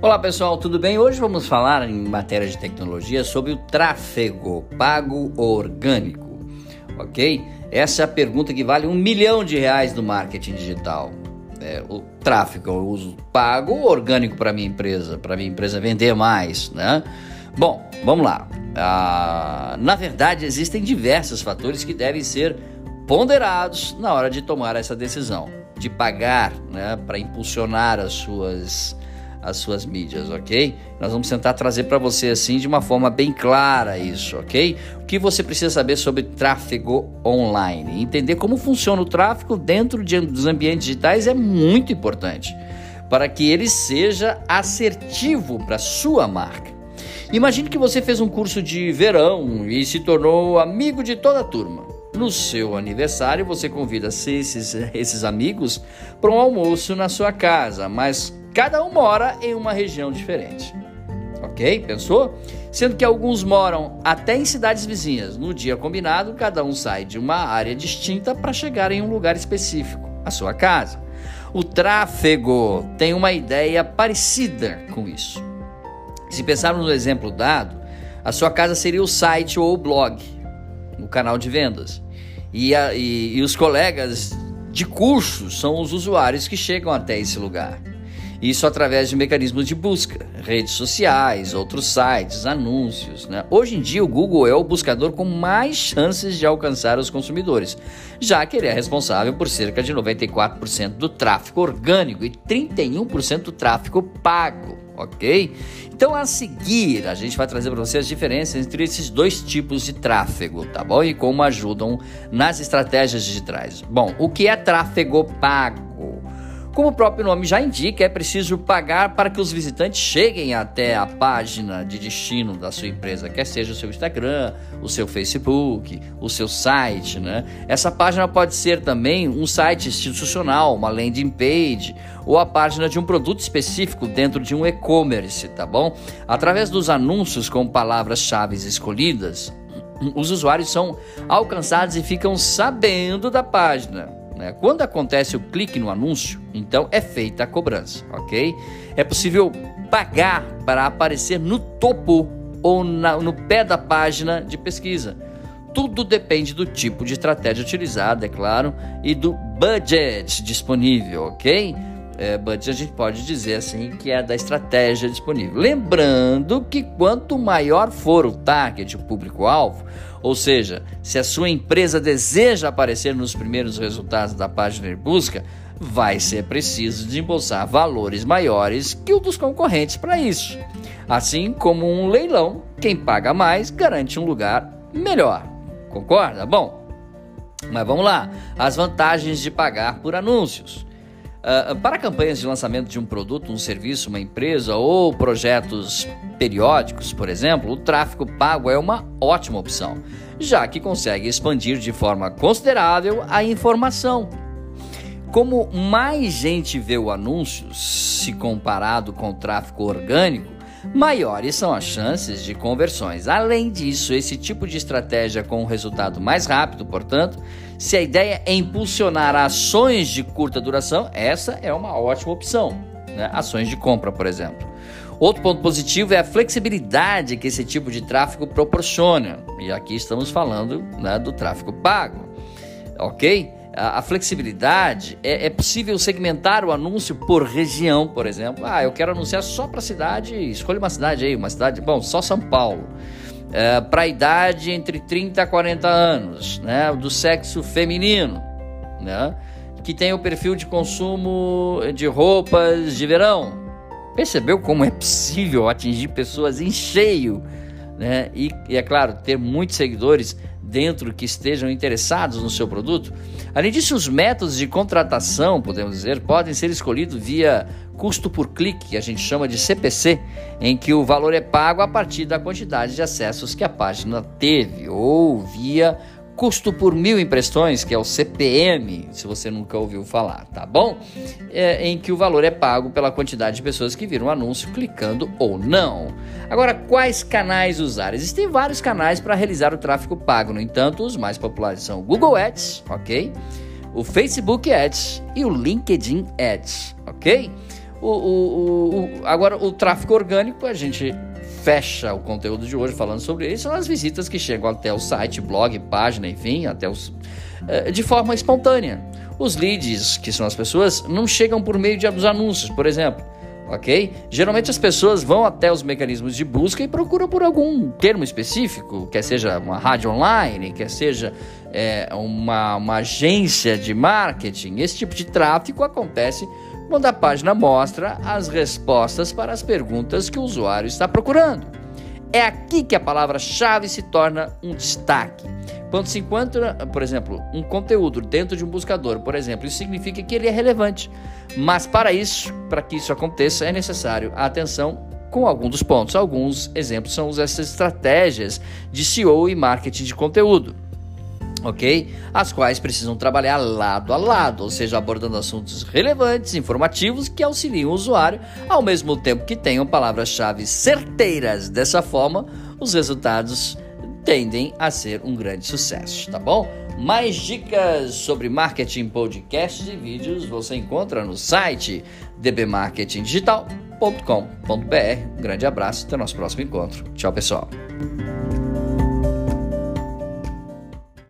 Olá pessoal, tudo bem? Hoje vamos falar em matéria de tecnologia sobre o tráfego pago orgânico, ok? Essa é a pergunta que vale um milhão de reais no marketing digital. É, o tráfego eu uso pago orgânico para minha empresa, para minha empresa vender mais, né? Bom, vamos lá. Ah, na verdade, existem diversos fatores que devem ser ponderados na hora de tomar essa decisão, de pagar, né, para impulsionar as suas as suas mídias, ok? Nós vamos tentar trazer para você assim de uma forma bem clara isso, ok? O que você precisa saber sobre tráfego online, entender como funciona o tráfego dentro de, dos ambientes digitais é muito importante para que ele seja assertivo para sua marca. Imagine que você fez um curso de verão e se tornou amigo de toda a turma. No seu aniversário, você convida esses, esses amigos para um almoço na sua casa, mas Cada um mora em uma região diferente. Ok? Pensou? Sendo que alguns moram até em cidades vizinhas. No dia combinado, cada um sai de uma área distinta para chegar em um lugar específico, a sua casa. O tráfego tem uma ideia parecida com isso. Se pensarmos no exemplo dado, a sua casa seria o site ou o blog, o canal de vendas. E, a, e, e os colegas de curso são os usuários que chegam até esse lugar. Isso através de mecanismos de busca, redes sociais, outros sites, anúncios. Né? Hoje em dia, o Google é o buscador com mais chances de alcançar os consumidores, já que ele é responsável por cerca de 94% do tráfego orgânico e 31% do tráfego pago. Ok? Então, a seguir, a gente vai trazer para você as diferenças entre esses dois tipos de tráfego, tá bom? E como ajudam nas estratégias digitais. Bom, o que é tráfego pago? Como o próprio nome já indica, é preciso pagar para que os visitantes cheguem até a página de destino da sua empresa, quer seja o seu Instagram, o seu Facebook, o seu site, né? Essa página pode ser também um site institucional, uma landing page, ou a página de um produto específico dentro de um e-commerce, tá bom? Através dos anúncios com palavras-chave escolhidas, os usuários são alcançados e ficam sabendo da página. Né? Quando acontece o clique no anúncio, então é feita a cobrança, ok? É possível pagar para aparecer no topo ou na, no pé da página de pesquisa. Tudo depende do tipo de estratégia utilizada, é claro, e do budget disponível, ok? É, budget a gente pode dizer assim que é da estratégia disponível. Lembrando que quanto maior for o target, o público-alvo, ou seja, se a sua empresa deseja aparecer nos primeiros resultados da página de busca, vai ser preciso desembolsar valores maiores que o dos concorrentes para isso. Assim como um leilão, quem paga mais garante um lugar melhor. Concorda? Bom, mas vamos lá. As vantagens de pagar por anúncios. Uh, para campanhas de lançamento de um produto, um serviço, uma empresa ou projetos periódicos, por exemplo, o tráfego pago é uma ótima opção, já que consegue expandir de forma considerável a informação. Como mais gente vê o anúncio, se comparado com o tráfego orgânico, maiores são as chances de conversões. Além disso, esse tipo de estratégia com um resultado mais rápido, portanto, se a ideia é impulsionar ações de curta duração, essa é uma ótima opção. Né? Ações de compra, por exemplo. Outro ponto positivo é a flexibilidade que esse tipo de tráfego proporciona. E aqui estamos falando né, do tráfego pago. Ok? A, flexibilidade, é, é, possível segmentar o anúncio por região, por exemplo. Ah, eu quero anunciar só para a cidade, escolha uma cidade aí, uma cidade, bom, só São Paulo. É, para a idade entre 30 a 40 anos, né, do sexo feminino, né, que tem o perfil de consumo de roupas de verão. Percebeu como é possível atingir pessoas em cheio? Né? E, e é claro, ter muitos seguidores dentro que estejam interessados no seu produto. Além disso, os métodos de contratação, podemos dizer, podem ser escolhidos via custo por clique, que a gente chama de CPC, em que o valor é pago a partir da quantidade de acessos que a página teve, ou via custo por mil impressões, que é o CPM, se você nunca ouviu falar, tá bom? É, em que o valor é pago pela quantidade de pessoas que viram o anúncio clicando ou não. Agora, quais canais usar? Existem vários canais para realizar o tráfego pago, no entanto, os mais populares são o Google Ads, ok? O Facebook Ads e o LinkedIn Ads, ok? O, o, o, agora, o tráfego orgânico, a gente fecha o conteúdo de hoje falando sobre isso, são as visitas que chegam até o site, blog, página, enfim, até os, eh, de forma espontânea. Os leads, que são as pessoas, não chegam por meio de anúncios, por exemplo ok? Geralmente as pessoas vão até os mecanismos de busca e procuram por algum termo específico, quer seja uma rádio online, quer seja é, uma, uma agência de marketing. Esse tipo de tráfego acontece quando a página mostra as respostas para as perguntas que o usuário está procurando. É aqui que a palavra-chave se torna um destaque. Quando se encontra, por exemplo, um conteúdo dentro de um buscador, por exemplo, isso significa que ele é relevante. Mas para isso, para que isso aconteça, é necessário a atenção com alguns dos pontos. Alguns exemplos são essas estratégias de SEO e marketing de conteúdo ok? As quais precisam trabalhar lado a lado, ou seja, abordando assuntos relevantes, informativos que auxiliem o usuário, ao mesmo tempo que tenham palavras-chave certeiras. Dessa forma, os resultados tendem a ser um grande sucesso, tá bom? Mais dicas sobre marketing, podcasts e vídeos você encontra no site dbmarketingdigital.com.br. Um grande abraço, até o nosso próximo encontro. Tchau, pessoal.